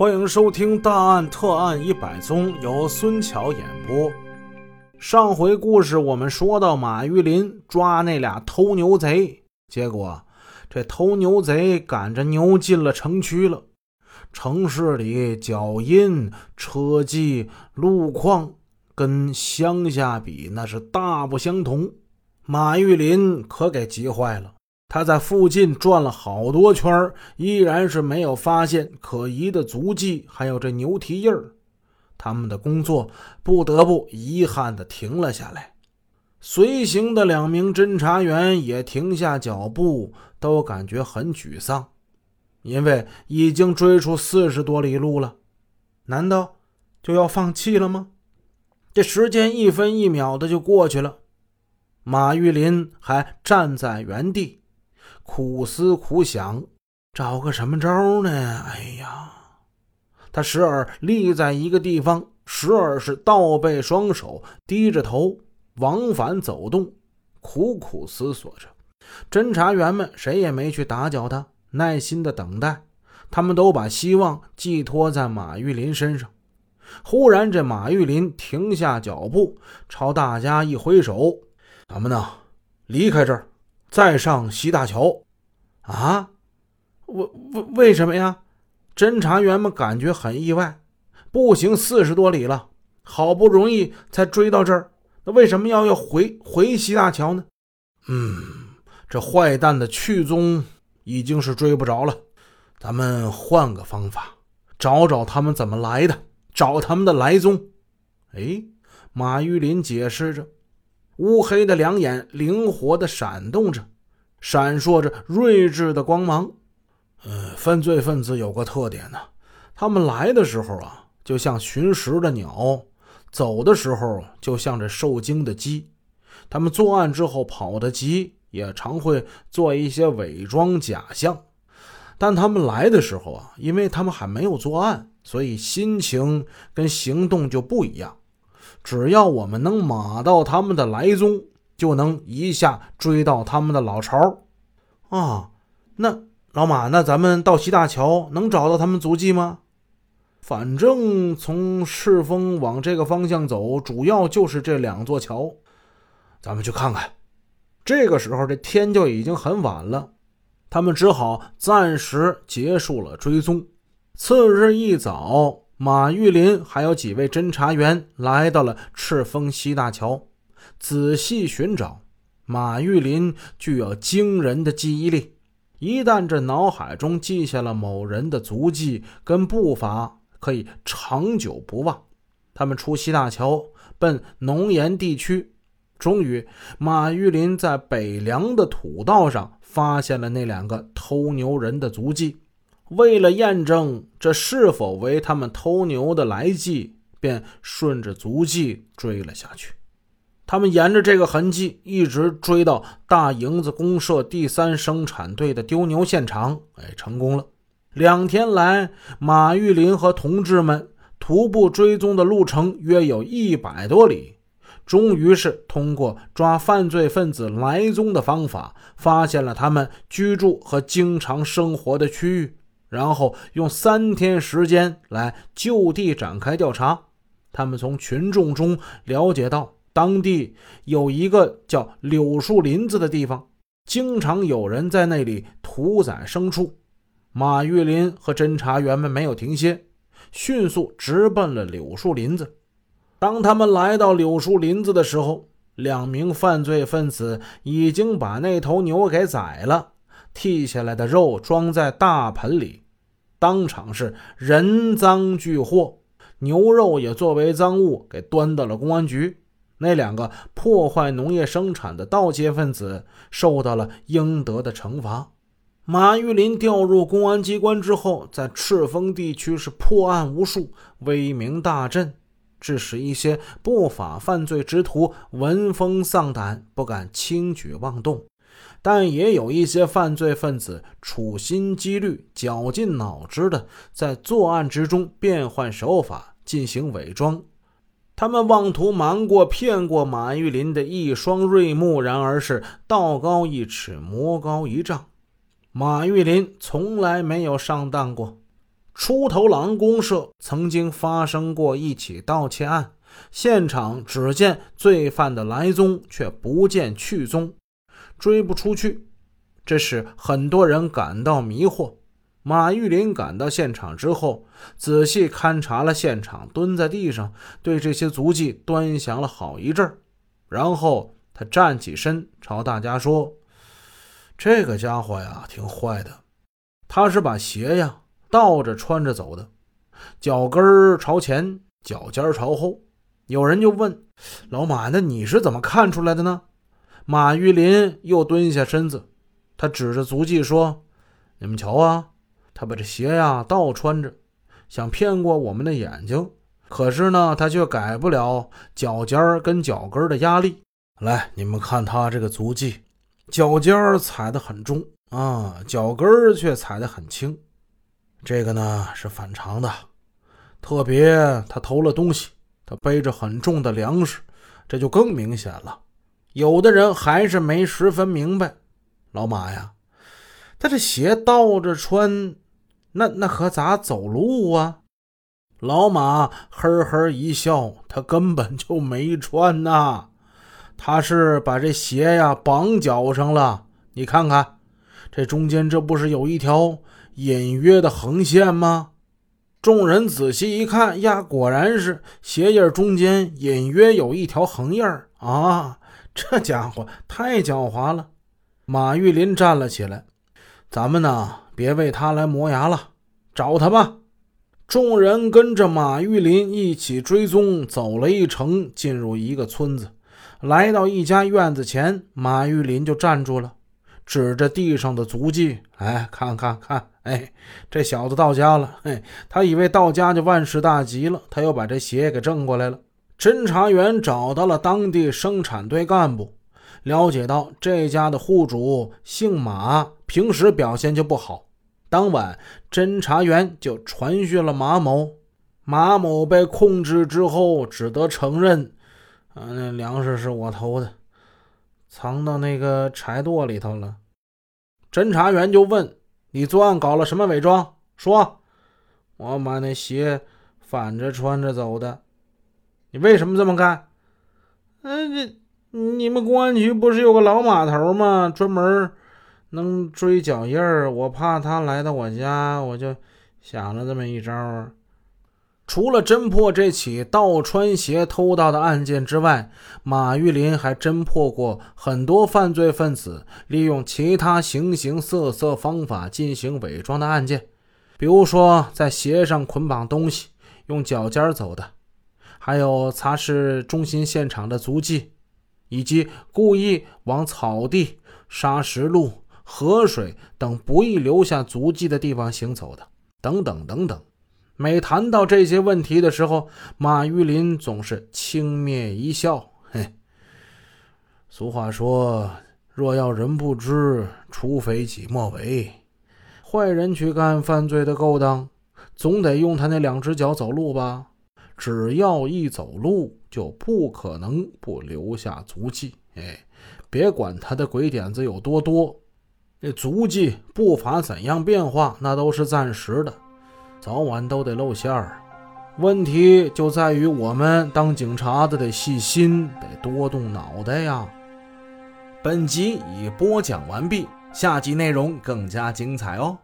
欢迎收听《大案特案一百宗》，由孙桥演播。上回故事我们说到，马玉林抓那俩偷牛贼，结果这偷牛贼赶着牛进了城区了。城市里脚印、车迹、路况跟乡下比那是大不相同，马玉林可给急坏了。他在附近转了好多圈，依然是没有发现可疑的足迹，还有这牛蹄印儿。他们的工作不得不遗憾地停了下来。随行的两名侦查员也停下脚步，都感觉很沮丧。因为已经追出四十多里路了，难道就要放弃了吗？这时间一分一秒的就过去了，马玉林还站在原地，苦思苦想，找个什么招呢？哎呀，他时而立在一个地方，时而是倒背双手，低着头往返走动，苦苦思索着。侦查员们谁也没去打搅他。耐心的等待，他们都把希望寄托在马玉林身上。忽然，这马玉林停下脚步，朝大家一挥手：“咱们呢，离开这儿，再上西大桥。”啊？为为为什么呀？侦查员们感觉很意外。步行四十多里了，好不容易才追到这儿，那为什么要要回回西大桥呢？嗯，这坏蛋的去踪。已经是追不着了，咱们换个方法，找找他们怎么来的，找他们的来踪。哎，马玉林解释着，乌黑的两眼灵活的闪动着，闪烁着睿智的光芒。呃，犯罪分子有个特点呢，他们来的时候啊，就像寻食的鸟；走的时候，就像这受惊的鸡。他们作案之后跑得急。也常会做一些伪装假象，但他们来的时候啊，因为他们还没有作案，所以心情跟行动就不一样。只要我们能马到他们的来踪，就能一下追到他们的老巢。啊，那老马，那咱们到西大桥能找到他们足迹吗？反正从赤峰往这个方向走，主要就是这两座桥，咱们去看看。这个时候，这天就已经很晚了，他们只好暂时结束了追踪。次日一早，马玉林还有几位侦查员来到了赤峰西大桥，仔细寻找。马玉林具有惊人的记忆力，一旦这脑海中记下了某人的足迹跟步伐，可以长久不忘。他们出西大桥，奔农研地区。终于，马玉林在北梁的土道上发现了那两个偷牛人的足迹。为了验证这是否为他们偷牛的来迹，便顺着足迹追了下去。他们沿着这个痕迹一直追到大营子公社第三生产队的丢牛现场，哎，成功了。两天来，马玉林和同志们徒步追踪的路程约有一百多里。终于是通过抓犯罪分子来踪的方法，发现了他们居住和经常生活的区域，然后用三天时间来就地展开调查。他们从群众中了解到，当地有一个叫柳树林子的地方，经常有人在那里屠宰牲畜。马玉林和侦查员们没有停歇，迅速直奔了柳树林子。当他们来到柳树林子的时候，两名犯罪分子已经把那头牛给宰了，剔下来的肉装在大盆里，当场是人赃俱获，牛肉也作为赃物给端到了公安局。那两个破坏农业生产的盗窃分子受到了应得的惩罚。马玉林调入公安机关之后，在赤峰地区是破案无数，威名大振。致使一些不法犯罪之徒闻风丧胆，不敢轻举妄动；但也有一些犯罪分子处心积虑、绞尽脑汁的在作案之中变换手法进行伪装。他们妄图瞒过、骗过马玉林的一双锐目，然而是道高一尺，魔高一丈。马玉林从来没有上当过。出头狼公社曾经发生过一起盗窃案，现场只见罪犯的来踪，却不见去踪，追不出去，这使很多人感到迷惑。马玉林赶到现场之后，仔细勘察了现场，蹲在地上对这些足迹端详了好一阵然后他站起身，朝大家说：“这个家伙呀，挺坏的。他是把鞋呀倒着穿着走的，脚跟儿朝前，脚尖朝后。”有人就问老马：“那你是怎么看出来的呢？”马玉林又蹲下身子，他指着足迹说：“你们瞧啊。”他把这鞋呀倒穿着，想骗过我们的眼睛，可是呢，他却改不了脚尖跟脚跟的压力。来，你们看他这个足迹，脚尖踩得很重啊，脚跟却踩得很轻。这个呢是反常的，特别他偷了东西，他背着很重的粮食，这就更明显了。有的人还是没十分明白，老马呀，他这鞋倒着穿。那那可咋走路啊？老马呵呵一笑，他根本就没穿呐，他是把这鞋呀绑脚上了。你看看，这中间这不是有一条隐约的横线吗？众人仔细一看，呀，果然是鞋印中间隐约有一条横印啊！这家伙太狡猾了。马玉林站了起来，咱们呢？别为他来磨牙了，找他吧！众人跟着马玉林一起追踪，走了一程，进入一个村子，来到一家院子前，马玉林就站住了，指着地上的足迹：“哎，看看看，哎，这小子到家了。嘿，他以为到家就万事大吉了，他又把这鞋给挣过来了。”侦查员找到了当地生产队干部，了解到这家的户主姓马，平时表现就不好。当晚，侦查员就传讯了马某。马某被控制之后，只得承认：“啊，那粮食是我偷的，藏到那个柴垛里头了。”侦查员就问：“你作案搞了什么伪装？”说：“我把那鞋反着穿着走的。”你为什么这么干？嗯，这你们公安局不是有个老码头吗？专门。能追脚印儿，我怕他来到我家，我就想了这么一招。除了侦破这起盗穿鞋偷盗的案件之外，马玉林还侦破过很多犯罪分子利用其他形形色色方法进行伪装的案件，比如说在鞋上捆绑东西，用脚尖走的，还有擦拭中心现场的足迹，以及故意往草地、沙石路。河水等不易留下足迹的地方行走的，等等等等。每谈到这些问题的时候，马玉林总是轻蔑一笑：“嘿，俗话说，若要人不知，除非己莫为。坏人去干犯罪的勾当，总得用他那两只脚走路吧？只要一走路，就不可能不留下足迹。哎，别管他的鬼点子有多多。”那足迹步伐怎样变化，那都是暂时的，早晚都得露馅儿。问题就在于我们当警察的得细心，得多动脑袋呀。本集已播讲完毕，下集内容更加精彩哦。